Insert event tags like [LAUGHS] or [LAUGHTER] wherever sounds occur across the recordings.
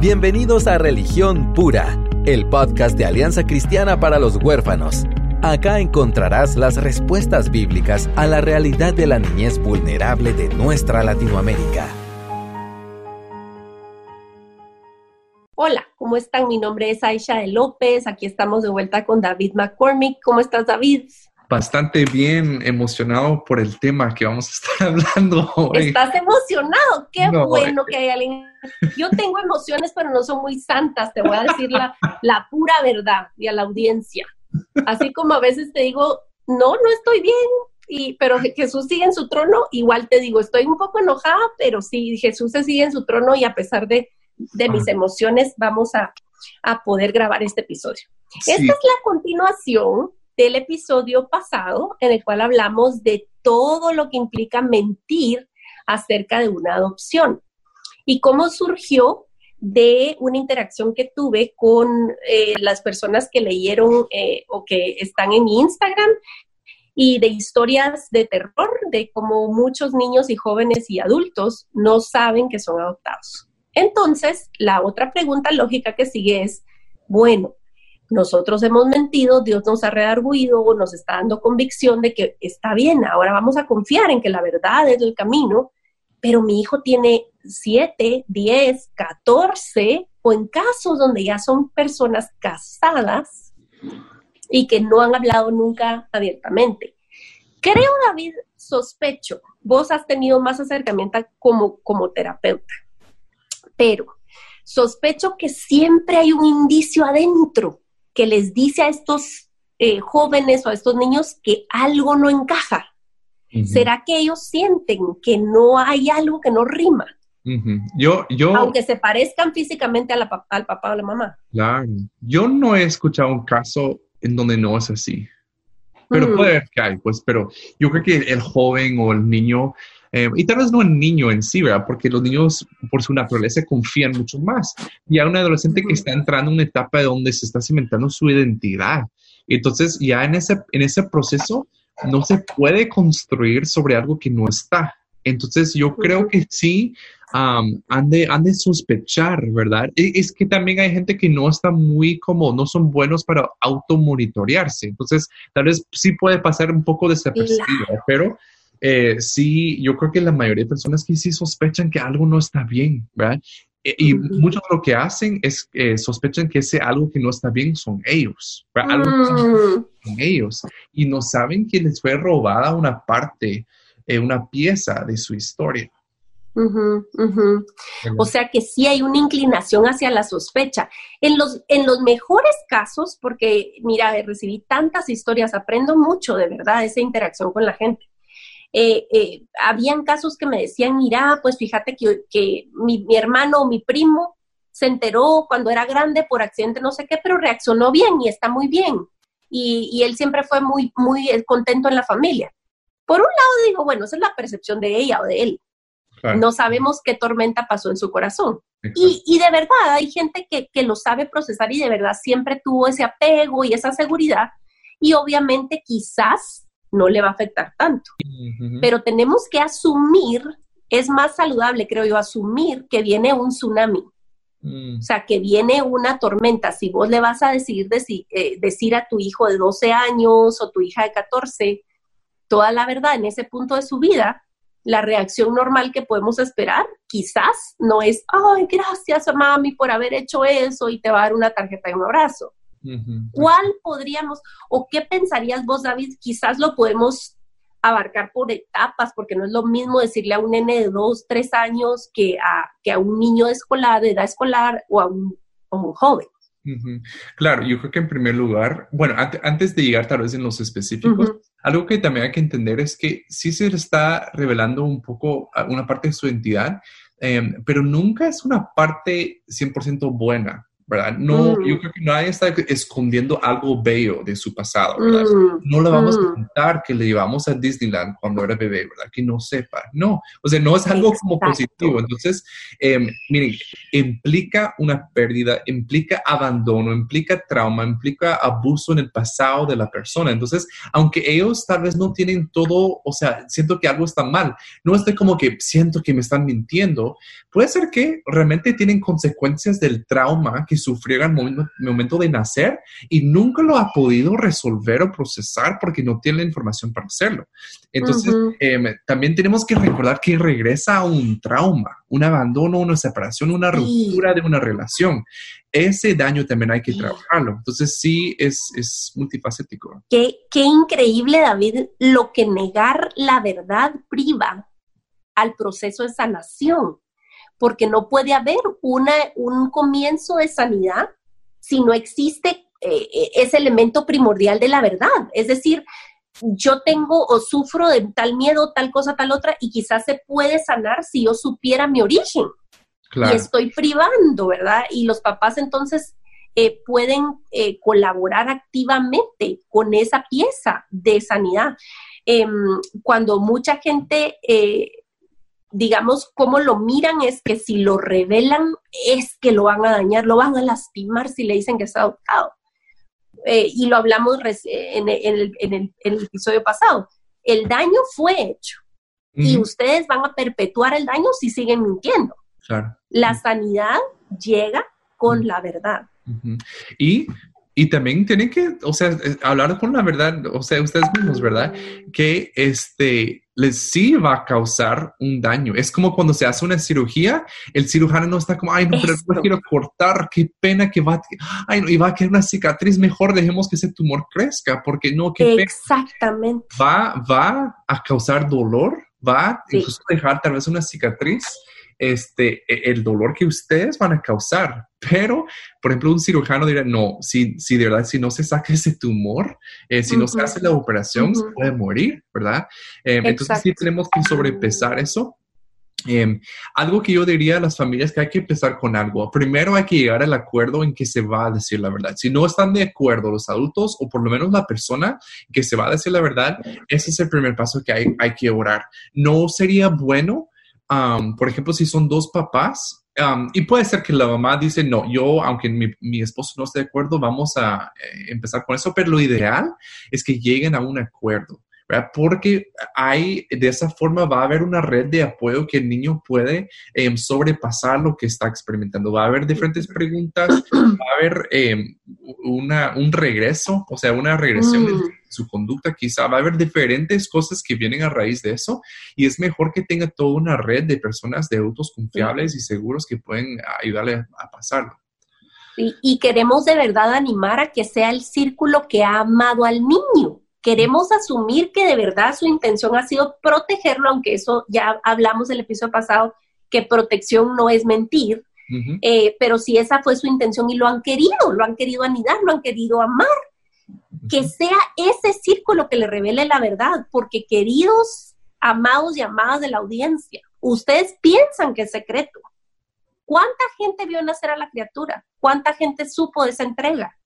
Bienvenidos a Religión Pura, el podcast de Alianza Cristiana para los Huérfanos. Acá encontrarás las respuestas bíblicas a la realidad de la niñez vulnerable de nuestra Latinoamérica. Hola, ¿cómo están? Mi nombre es Aisha de López. Aquí estamos de vuelta con David McCormick. ¿Cómo estás, David? Bastante bien emocionado por el tema que vamos a estar [LAUGHS] hablando hoy. ¿Estás emocionado? Qué bueno que hay alguien. Yo tengo emociones, pero no son muy santas, te voy a decir la, la pura verdad y a la audiencia. Así como a veces te digo, no, no estoy bien, y, pero Jesús sigue en su trono, igual te digo, estoy un poco enojada, pero sí, Jesús se sigue en su trono y a pesar de, de mis emociones, vamos a, a, poder grabar este episodio. Esta es la continuación del episodio pasado en el cual hablamos de todo lo que implica mentir acerca de una adopción y cómo surgió de una interacción que tuve con eh, las personas que leyeron eh, o que están en mi Instagram y de historias de terror, de cómo muchos niños y jóvenes y adultos no saben que son adoptados. Entonces, la otra pregunta lógica que sigue es, bueno, nosotros hemos mentido, Dios nos ha redarguido, nos está dando convicción de que está bien, ahora vamos a confiar en que la verdad es el camino, pero mi hijo tiene 7, 10, 14 o en casos donde ya son personas casadas y que no han hablado nunca abiertamente. Creo, David, sospecho, vos has tenido más acercamiento como, como terapeuta, pero sospecho que siempre hay un indicio adentro que les dice a estos eh, jóvenes o a estos niños que algo no encaja? ¿Será que ellos sienten que no hay algo que no rima? Yo, yo, Aunque se parezcan físicamente a la, al papá o la mamá. Claro. Yo no he escuchado un caso en donde no es así. Pero mm. puede que hay, pues, pero yo creo que el joven o el niño eh, y tal vez no el niño en sí, ¿verdad? Porque los niños por su naturaleza confían mucho más. Y hay un adolescente que está entrando en una etapa donde se está cimentando su identidad. Entonces ya en ese, en ese proceso no se puede construir sobre algo que no está. Entonces yo creo que sí um, han, de, han, de, sospechar, ¿verdad? E, es que también hay gente que no está muy como, no son buenos para automonitorearse. Entonces tal vez sí puede pasar un poco desapercibido, pero eh, sí, yo creo que la mayoría de personas que sí sospechan que algo no está bien, ¿verdad? E, y, muchos de lo que hacen es eh, sospechan que ese algo que no está bien son ellos, ¿verdad? Algo mm. son ellos. Y no saben que les fue robada una parte, eh, una pieza de su historia. O sea que sí hay una inclinación hacia la sospecha. En los, en los mejores casos, porque mira, recibí tantas historias, aprendo mucho de verdad esa interacción con la gente. Eh, eh, habían casos que me decían, mira, pues fíjate que, que mi, hermano o mi primo se enteró cuando era grande por accidente, no sé qué, pero reaccionó bien y está muy bien. Y, él siempre fue muy, muy contento en la familia. Por un lado digo, bueno, esa es la percepción de ella o de él. No sabemos qué tormenta pasó en su corazón. Y, y, de verdad hay gente que, que, lo sabe procesar y de verdad siempre tuvo ese apego y esa seguridad. Y obviamente quizás no le va a afectar tanto. Pero tenemos que asumir, es más saludable, creo yo, asumir que viene un tsunami. Mm. O sea, que viene una tormenta. Si vos le vas a decir, eh, decir a tu hijo de 12 años o tu hija de 14 toda la verdad en ese punto de su vida, la reacción normal que podemos esperar quizás no es, ay, gracias a mami por haber hecho eso y te va a dar una tarjeta y un abrazo. ¿Cuál podríamos o qué pensarías vos, David? Quizás lo podemos abarcar por etapas, porque no es lo mismo decirle a un nene de dos, tres años que a, que a un niño de, escolar, de edad escolar o a un, joven. Claro, yo creo que en primer lugar, bueno, antes de llegar tal vez en los específicos, algo que también hay que entender es que sí se le está revelando un poco una parte de su identidad, em, pero nunca es una parte 100% buena. ¿Verdad? No, yo creo que nadie está escondiendo algo bello de su pasado, ¿verdad? No le vamos a contar que le llevamos a Disneyland cuando era bebé, ¿verdad? Que no sepa, no, o sea, no es algo como positivo. Entonces, eh, miren, implica una pérdida, implica abandono, implica trauma, implica abuso en el pasado de la persona. Entonces, aunque ellos tal vez no tienen todo, o sea, siento que algo está mal, no estoy como que siento que me están mintiendo, puede ser que realmente tienen consecuencias del trauma que sufrieron al momento, de nacer y nunca lo ha podido resolver o procesar porque no tiene la información para hacerlo. Entonces, em, también tenemos que recordar que regresa a un trauma, un abandono, una separación, una ruptura de una relación. Ese daño también hay que trabajarlo. Entonces, sí, es, es multifacético. Qué, qué increíble, David, lo que negar la verdad priva al proceso de sanación porque no puede haber una, un comienzo de sanidad si no existe eh, eh, ese elemento primordial de la verdad. Es decir, yo tengo o sufro de tal miedo, tal cosa, tal otra, y quizás se puede sanar si yo supiera mi origen. Y estoy privando, ¿verdad? Y los papás entonces eh, pueden colaborar activamente con esa pieza de sanidad. Em, cuando mucha gente digamos, cómo lo miran es que si lo revelan es que lo van a dañar, lo van a lastimar si le dicen que está adoptado. Eh, y lo hablamos en, el, episodio pasado. El daño fue hecho y ustedes van a perpetuar el daño si siguen mintiendo. La sanidad llega con la verdad. Y y también tienen que, o sea, hablar con la verdad, o sea, ustedes mismos, ¿verdad? Que este les sí va a causar un daño. Es como cuando se hace una cirugía, el cirujano no está como, ay, no, pero no quiero cortar, qué pena que va, ay, no, y va a quedar una cicatriz, mejor dejemos que ese tumor crezca, porque no, qué pena. Exactamente. Va, va a causar dolor, va a incluso dejar tal vez una cicatriz este, e, el dolor que ustedes van a causar. Pero, por ejemplo, un cirujano dirá, no, si, si de verdad, si no se saca ese tumor, eh, si no se hace la operación, se puede morir, ¿verdad? Eh, entonces sí tenemos que sobrepesar eso. Em, algo que yo diría a las familias que hay que empezar con algo. Primero hay que llegar al acuerdo en que se va a decir la verdad. Si no están de acuerdo los adultos o por lo menos la persona que se va a decir la verdad, ese es el primer paso que hay, hay que orar. No sería bueno por ejemplo, si son dos papás, y puede ser que la mamá dice, no, yo, aunque mi, esposo no esté de acuerdo, vamos a eh, empezar con eso, pero lo ideal es que lleguen a un acuerdo. Porque hay, de esa forma va a haber una red de apoyo que el niño puede em, sobrepasar lo que está experimentando. Va a haber diferentes preguntas, va a haber em, una, un regreso, o sea, una regresión de mm. Su conducta quizá. Va a haber diferentes cosas que vienen a raíz de eso y es mejor que tenga toda una red de personas, de adultos confiables y seguros que pueden ayudarle a pasarlo. y queremos de verdad animar a que sea el círculo que ha amado al niño queremos asumir que de verdad su intención ha sido protegerlo, aunque eso ya hablamos el episodio pasado, que protección no es mentir, eh, pero si esa fue su intención y lo han querido, lo han querido anidar, lo han querido amar, que sea ese círculo que le revele la verdad, porque queridos, amados y amadas de la audiencia, ustedes piensan que es secreto. ¿Cuánta gente vio nacer a la criatura? ¿Cuánta gente supo de esa entrega?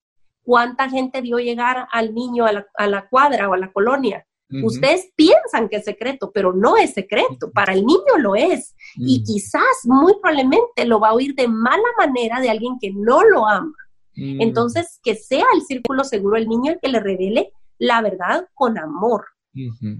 cuánta gente vio llegar al niño a la, cuadra o a la colonia. Ustedes piensan que es secreto, pero no es secreto. Para el niño lo es. Y quizás, muy probablemente, lo va a oír de mala manera de alguien que no lo ama. Entonces, que sea el círculo seguro el niño el que le revele la verdad con amor.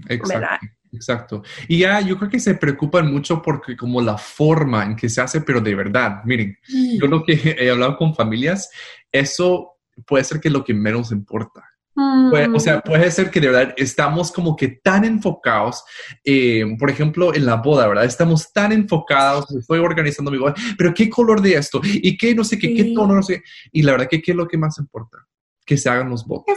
Exacto. Exacto. Y ya yo creo que se preocupan mucho porque como la forma en que se hace, pero de verdad, miren, yo lo que he hablado con familias, eso puede ser que lo que menos importa. O sea, mm. puede ser que de verdad estamos como que tan enfocados, eh, por ejemplo, en la boda, ¿verdad? Estamos tan enfocados, estoy organizando mi boda, pero ¿qué color de esto? ¿Y qué no sé qué, qué tono, no sé? Y la verdad que qué es lo que más importa que se hagan los votos.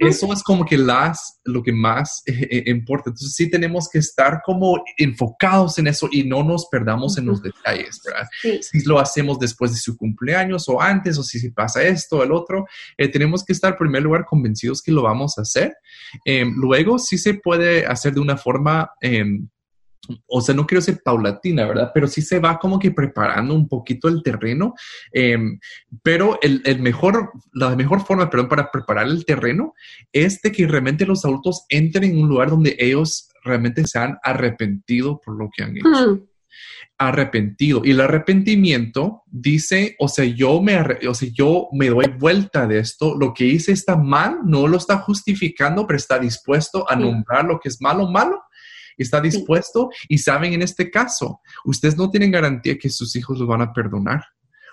Eso es como que las, lo que más eh, eh, importa. Entonces sí tenemos que estar como enfocados en eso y no nos perdamos en los detalles, ¿verdad? Si lo hacemos después de su cumpleaños o antes o si, pasa esto o el otro, eh, tenemos que estar en primer lugar convencidos que lo vamos a hacer. Em, luego sí se puede hacer de una forma... O sea, no quiero ser paulatina, ¿verdad? Pero sí se va como que preparando un poquito el terreno. Em, pero el, mejor, la mejor forma, perdón, para preparar el terreno es de que realmente los adultos entren en un lugar donde ellos realmente se han arrepentido por lo que han hecho. Arrepentido. Y el arrepentimiento dice, o sea, yo me, o sea, yo me doy vuelta de esto, lo que hice está mal, no lo está justificando, pero está dispuesto a nombrar lo que es malo, malo está dispuesto y saben en este caso, ustedes no tienen garantía que sus hijos los van a perdonar.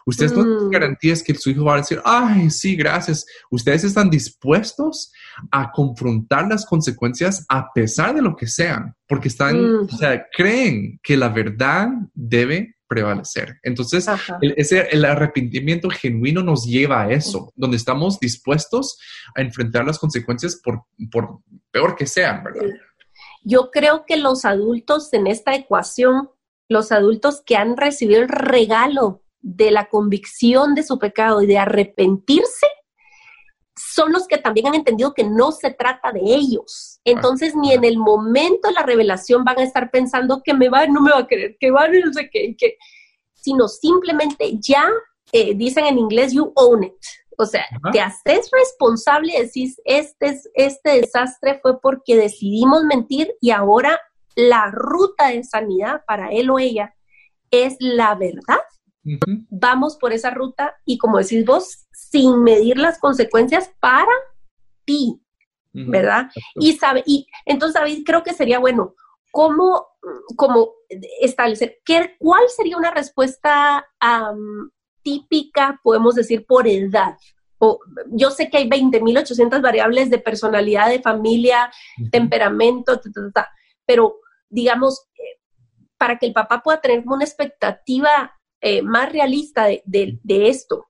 Ustedes no tienen mm. garantías que su hijo va a decir, ay, sí, gracias. Ustedes están dispuestos a confrontar las consecuencias a pesar de lo que sean, porque están, mm. o sea, creen que la verdad debe prevalecer. Entonces, el, ese, el arrepentimiento genuino nos lleva a eso, donde estamos dispuestos a enfrentar las consecuencias por, por peor que sean, ¿verdad? Yo creo que los adultos en esta ecuación, los adultos que han recibido el regalo de la convicción de su pecado y de arrepentirse, son los que también han entendido que no se trata de ellos. Entonces, ni en el momento de la revelación van a estar pensando que me va, no me va a querer, que va, no sé qué, sino simplemente ya eh, dicen en inglés, you own it. O sea, te haces responsable y decís, este, este desastre fue porque decidimos mentir y ahora la ruta de sanidad para él o ella es la verdad. Vamos por esa ruta y como decís vos, sin medir las consecuencias para ti, ¿verdad? Y sabe, y entonces David creo que sería bueno, ¿cómo, cómo establecer qué, cuál sería una respuesta típica, podemos decir, por edad. O, yo sé que hay 20.800 variables de personalidad, de familia, temperamento, pero digamos, eh, para que el papá pueda tener una expectativa eh, más realista de, esto,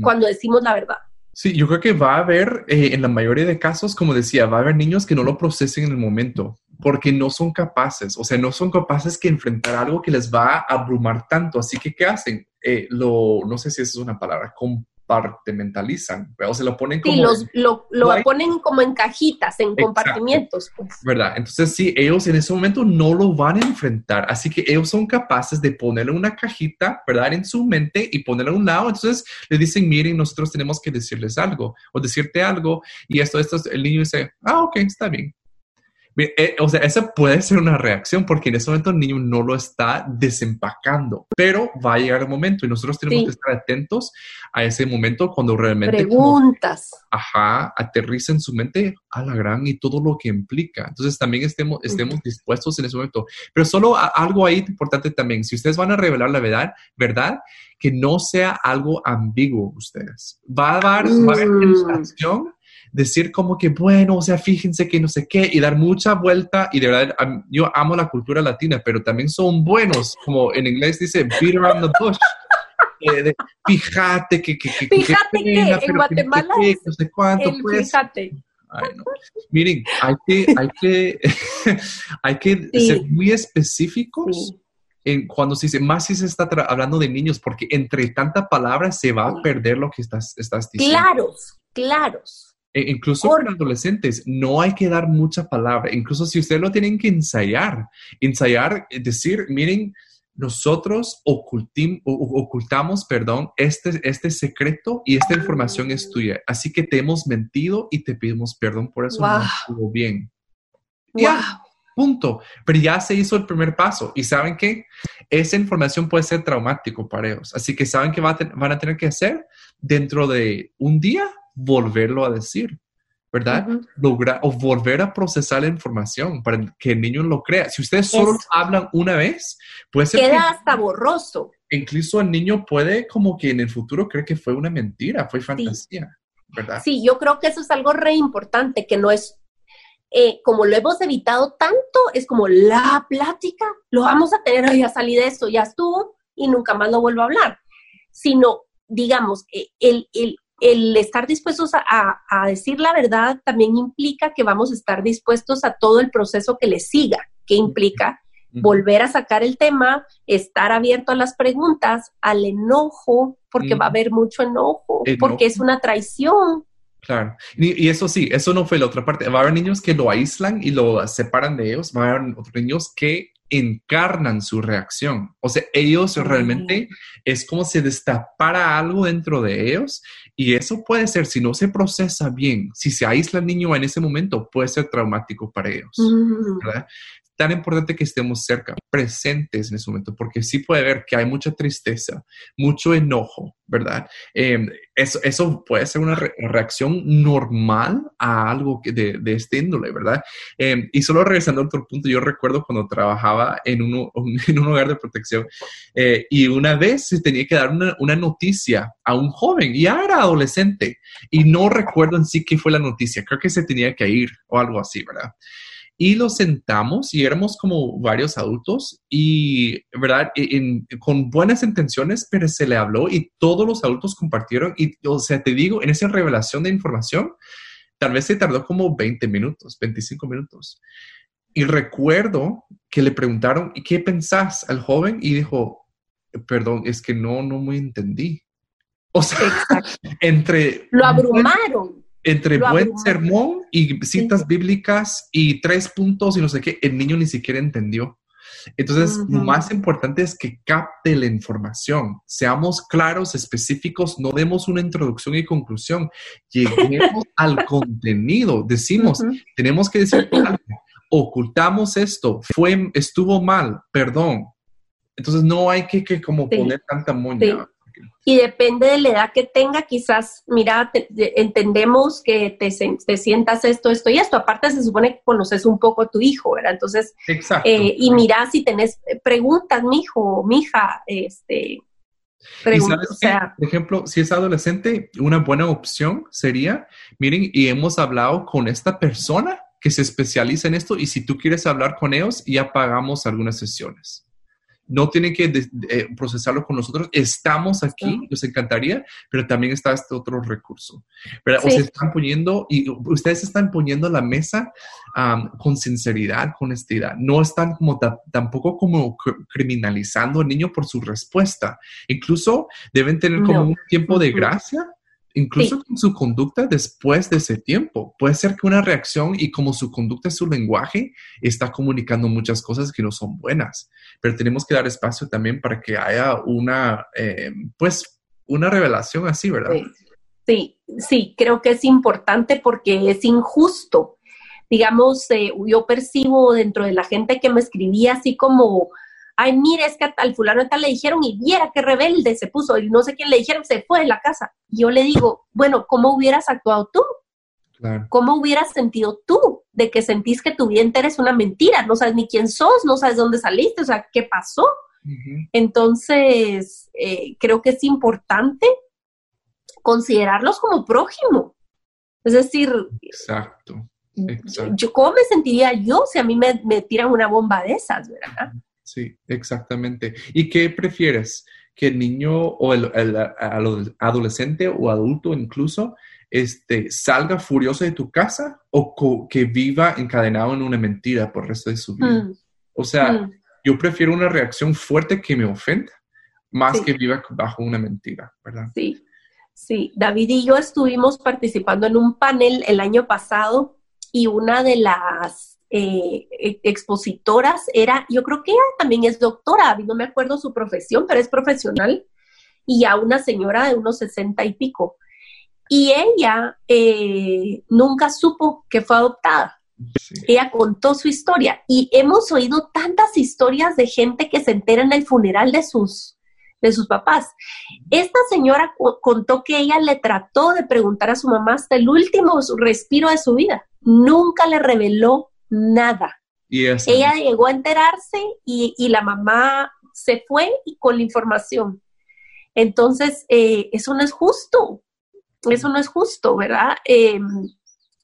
cuando decimos la verdad. Sí, yo creo que va a haber, eh, en la mayoría de casos, como decía, va a haber niños que no lo procesen en el momento porque no son capaces, o sea, no son capaces que enfrentar algo que les va a abrumar tanto. Así que, ¿qué hacen? Eh, lo, no sé si esa es una palabra, compartimentalizan, o se lo ponen como... Sí, los, lo, lo ponen como en cajitas, en compartimientos. Pues. ¿Verdad? Entonces, sí, ellos en ese momento no lo van a enfrentar, así que ellos son capaces de ponerle una cajita, ¿verdad? En su mente y ponerla a un lado. Entonces, le dicen, miren, nosotros tenemos que decirles algo o decirte algo y esto, esto, el niño dice, ah, ok, está bien. Eh, o sea, esa puede ser una reacción porque en ese momento el niño no lo está desempacando, pero va a llegar el momento y nosotros tenemos que estar atentos a ese momento cuando realmente... Preguntas. ajá, aterriza en su mente a la gran y todo lo que implica. Entonces también estemos, estemos dispuestos en ese momento. Pero solo algo ahí importante también, si ustedes van a revelar la verdad, verdad, que no sea algo ambiguo ustedes. Va a dar, va a haber mm decir como que, bueno, o sea, fíjense que no sé qué, y dar mucha vuelta, y de verdad, yo amo la cultura latina, pero también son buenos, como en inglés dice, beat around the bush. Eh, fíjate que, que, que, fíjate que, en Guatemala no sé cuánto, pues. Fíjate. Miren, hay que, hay que, [LAUGHS] hay que ser muy específicos en cuando se dice, más si se está hablando de niños, porque entre tanta palabra se va a perder lo que estás, estás diciendo. Claros, claros. E incluso con adolescentes, no hay que dar mucha palabra. Incluso si ustedes lo tienen que ensayar, ensayar, decir, miren, nosotros ocultamos, perdón, este, este secreto y esta información es tuya. Así que te hemos mentido y te pedimos perdón por eso. No estuvo bien. Ya, punto. Pero ya se hizo el primer paso. ¿Y saben qué? Esa información puede ser traumático para ellos. Así que ¿saben qué van a tener que hacer? Dentro de un día, volverlo a decir, ¿verdad? Lograr o volver a procesar la información para que el niño lo crea. Si ustedes solo hablan una vez, puede ser Queda hasta borroso. Incluso el niño puede como que en el futuro cree que fue una mentira, fue fantasía, ¿verdad? Sí, yo creo que eso es algo re importante, que no es eh, como lo hemos evitado tanto, es como la plática, lo vamos a tener, ya salí de eso, ya estuvo y nunca más lo vuelvo a hablar. Sino, digamos, eh, el, el, el estar dispuestos a, decir la verdad también implica que vamos a estar dispuestos a todo el proceso que le siga, que implica volver a sacar el tema, estar abierto a las preguntas, al enojo, porque va a haber mucho enojo, porque es una traición. Claro, y, eso sí, eso no fue la otra parte. Va a haber niños que lo aíslan y lo separan de ellos, va a haber otros niños que encarnan su reacción. O sea, ellos realmente es como si destapara algo dentro de ellos y eso puede ser, si no se procesa bien, si se aísla el niño en ese momento, puede ser traumático para ellos. ¿verdad? Tan importante que estemos cerca, presentes en ese momento, porque sí puede ver que hay mucha tristeza, mucho enojo, ¿verdad? Em, eso, eso, puede ser una reacción normal a algo de, de este índole, ¿verdad? Em, y solo regresando a otro punto, yo recuerdo cuando trabajaba en, uno, [LAUGHS] en un hogar de protección eh, y una vez se tenía que dar una, una noticia a un joven, ya era adolescente, y no recuerdo en sí qué fue la noticia, creo que se tenía que ir o algo así, ¿verdad? Y los sentamos y éramos como varios adultos y, ¿verdad? con buenas intenciones, pero se le habló y todos los adultos compartieron y, o sea, te digo, en esa revelación de información, tal vez se tardó como 20 minutos, 25 minutos. Y recuerdo que le preguntaron, ¿y qué pensás al joven? Y dijo, perdón, es que no, no me entendí. O sea, [LAUGHS] entre... Lo abrumaron entre buen sermón y citas bíblicas y tres puntos y no sé qué, el niño ni siquiera entendió. Entonces, lo más importante es que capte la información, seamos claros, específicos, no demos una introducción y conclusión, lleguemos [LAUGHS] al contenido, decimos, tenemos que decir ocultamos esto, fue, estuvo mal, perdón. Entonces, no hay que, que como poner tanta moña y depende de la edad que tenga, quizás, mira, entendemos que te, te, sientas esto, esto y esto. Aparte, se supone que conoces un poco a tu hijo, ¿verdad? Entonces, eh, y mira si tenés preguntas, mi hijo, mi hija, este. Preguntas, o sea, por ejemplo, si es adolescente, una buena opción sería, miren, y hemos hablado con esta persona que se especializa en esto, y si tú quieres hablar con ellos, ya pagamos algunas sesiones no tienen que eh, procesarlo con nosotros. Estamos aquí, nos encantaría, pero también está este otro recurso. Pero se están poniendo, y ustedes están poniendo la mesa con sinceridad, con honestidad. No están como tampoco como criminalizando al niño por su respuesta. Incluso deben tener como un tiempo de gracia incluso con su conducta después de ese tiempo. Puede ser que una reacción y como su conducta es su lenguaje, está comunicando muchas cosas que no son buenas, pero tenemos que dar espacio también para que haya una, eh, pues, una revelación así, ¿verdad? Sí. sí, creo que es importante porque es injusto. Digamos, eh, yo percibo dentro de la gente que me escribía así como ay, mire, es que al fulano tal le dijeron y viera qué rebelde se puso y no sé quién le dijeron, se fue de la casa. yo le digo, bueno, ¿cómo hubieras actuado tú? ¿Cómo hubieras sentido tú de que sentís que tu vida entera es una mentira? No sabes ni quién sos, no sabes dónde saliste, o sea, ¿qué pasó? Entonces, eh, creo que es importante considerarlos como prójimo. Es decir, exacto, Yo, ¿cómo me sentiría yo si a mí me, me tiran una bomba de esas, verdad? Sí, exactamente. ¿Y qué prefieres? ¿Que el niño o el, adolescente o adulto incluso este, salga furioso de tu casa o que viva encadenado en una mentira por el resto de su vida? Mm. O sea, mm. yo prefiero una reacción fuerte que me ofenda más que viva bajo una mentira, ¿verdad? Sí, sí. David y yo estuvimos participando en un panel el año pasado y una de las eh, e, expositoras era, yo creo que ella también es doctora, no me acuerdo su profesión, pero es profesional, y a una señora de unos sesenta y pico. Y ella eh, nunca supo que fue adoptada. Ella contó su historia y hemos oído tantas historias de gente que se entera en el funeral de sus, de sus papás. Esta señora contó que ella le trató de preguntar a su mamá hasta el último respiro de su vida. Nunca le reveló nada. Ella llegó a enterarse y, la mamá se fue y con la información. Entonces, eh, eso no es justo. Eso no es justo, ¿verdad? Em,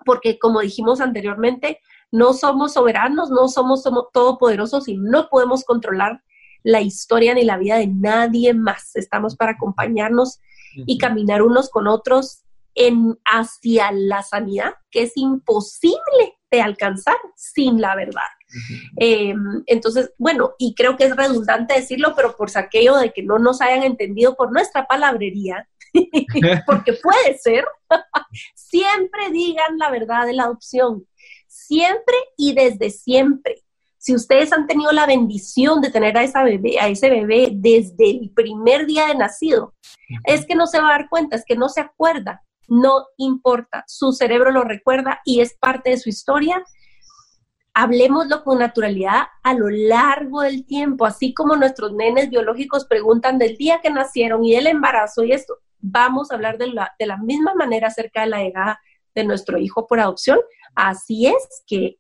porque como dijimos anteriormente, no somos soberanos, no somos, somos todopoderosos y no podemos controlar la historia ni la vida de nadie más. Estamos para acompañarnos y caminar unos con otros en, hacia la sanidad, que es imposible de alcanzar sin la verdad. Eh, entonces, bueno, y creo que es redundante decirlo, pero por aquello de que no nos hayan entendido por nuestra palabrería, [LAUGHS] porque puede ser, [LAUGHS] siempre digan la verdad de la adopción, siempre y desde siempre. Si ustedes han tenido la bendición de tener a, esa bebé, a ese bebé desde el primer día de nacido, es que no se va a dar cuenta, es que no se acuerda, no importa, su cerebro lo recuerda y es parte de su historia. Hablemoslo con naturalidad a lo largo del tiempo, así como nuestros nenes biológicos preguntan del día que nacieron y del embarazo y esto, vamos a hablar de la, de la misma manera acerca de la llegada de nuestro hijo por adopción, así es que,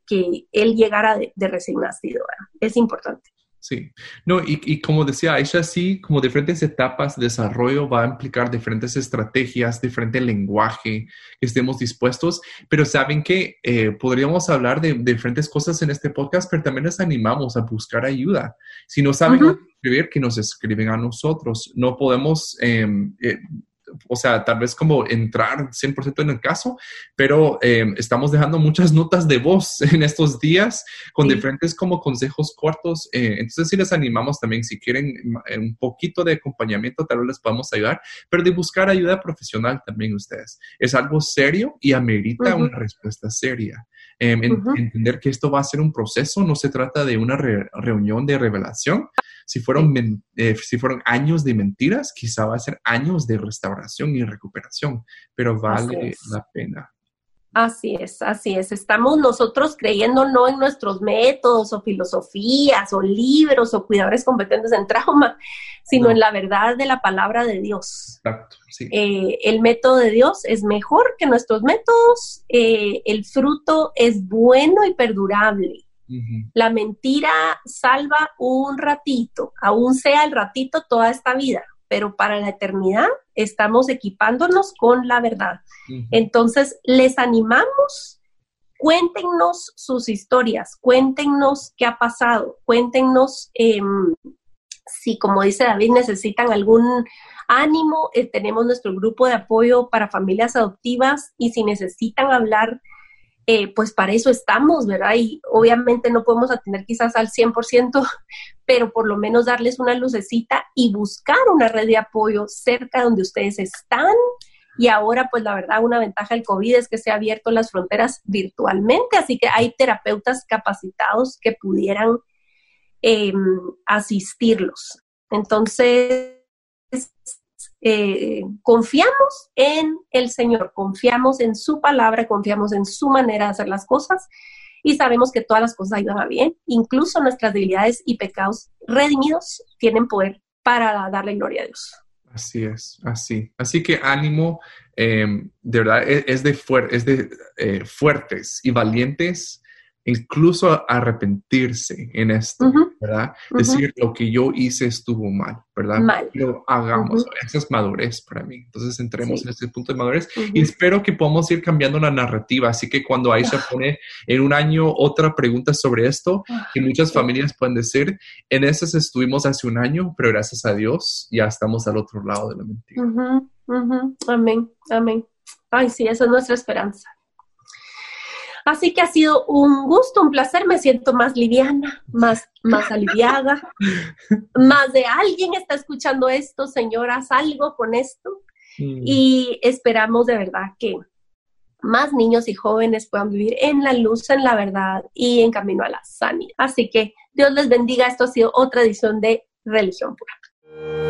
él llegara de, recién nacido. Es importante. Sí, no, y, como decía Aisha, sí, como diferentes etapas de desarrollo va a implicar diferentes estrategias, diferente lenguaje que estemos dispuestos, pero saben que eh, podríamos hablar de, diferentes cosas en este podcast, pero también les animamos a buscar ayuda. Si no saben escribir, que nos escriben a nosotros. No podemos em, eh, o sea, tal vez como entrar 100% en el caso, pero eh, estamos dejando muchas notas de voz [LAUGHS] en estos días con diferentes como consejos cortos. Eh, entonces, sí les animamos también, si quieren eh, un poquito de acompañamiento, tal vez les podamos ayudar, pero de buscar ayuda profesional también ustedes. Es algo serio y amerita una respuesta seria. Entender que esto va a ser un proceso, no se trata de una reunión de revelación, si fueron, eh, si fueron años de mentiras, quizá va a ser años de restauración y recuperación, pero vale la pena. Así es, así es. Estamos nosotros creyendo no en nuestros métodos o filosofías o libros o cuidadores competentes en trauma, sino en la verdad de la palabra de Dios. Exacto, sí. Eh, el método de Dios es mejor que nuestros métodos, eh, el fruto es bueno y perdurable. La mentira salva un ratito, aún sea el ratito toda esta vida, pero para la eternidad estamos equipándonos con la verdad. Entonces, les animamos, cuéntenos sus historias, cuéntenos qué ha pasado, cuéntenos em, si, como dice David, necesitan algún ánimo, eh, tenemos nuestro grupo de apoyo para familias adoptivas y si necesitan hablar eh, pues para eso estamos, ¿verdad? Y obviamente no podemos atender quizás al 100%, [LAUGHS] pero por lo menos darles una lucecita y buscar una red de apoyo cerca donde ustedes están. Y ahora, pues la verdad, una ventaja del COVID es que se han abierto las fronteras virtualmente, así que hay terapeutas capacitados que pudieran em, asistirlos. Entonces, eh, confiamos en el Señor, confiamos en su palabra, confiamos en su manera de hacer las cosas y sabemos que todas las cosas ayudan a bien, incluso nuestras debilidades y pecados redimidos tienen poder para darle gloria a Dios. Así es, así. Así que ánimo, em, de verdad, e, es, de, es de eh, fuertes y valientes incluso arrepentirse en esto, ¿verdad? Decir lo que yo hice estuvo mal, ¿verdad? Mal. Pero hagamos, esa es madurez para mí. Entonces entremos en ese punto de madurez y espero que podamos ir cambiando la narrativa. Así que cuando ahí se ah. pone en un año otra pregunta sobre esto, ah, que muchas familias pueden decir, en esas estuvimos hace un año, pero gracias a Dios ya estamos al otro lado de la mentira. Amén, amén. Ay, sí, esa es nuestra esperanza. Así que ha sido un gusto, un placer, me siento más liviana, más, más aliviada, más de alguien está escuchando esto, señoras, algo con esto. Mm. Y esperamos de verdad que más niños y jóvenes puedan vivir en la luz, en la verdad y en camino a la sanidad. Así que Dios les bendiga. Esto ha sido otra edición de Religión Pura.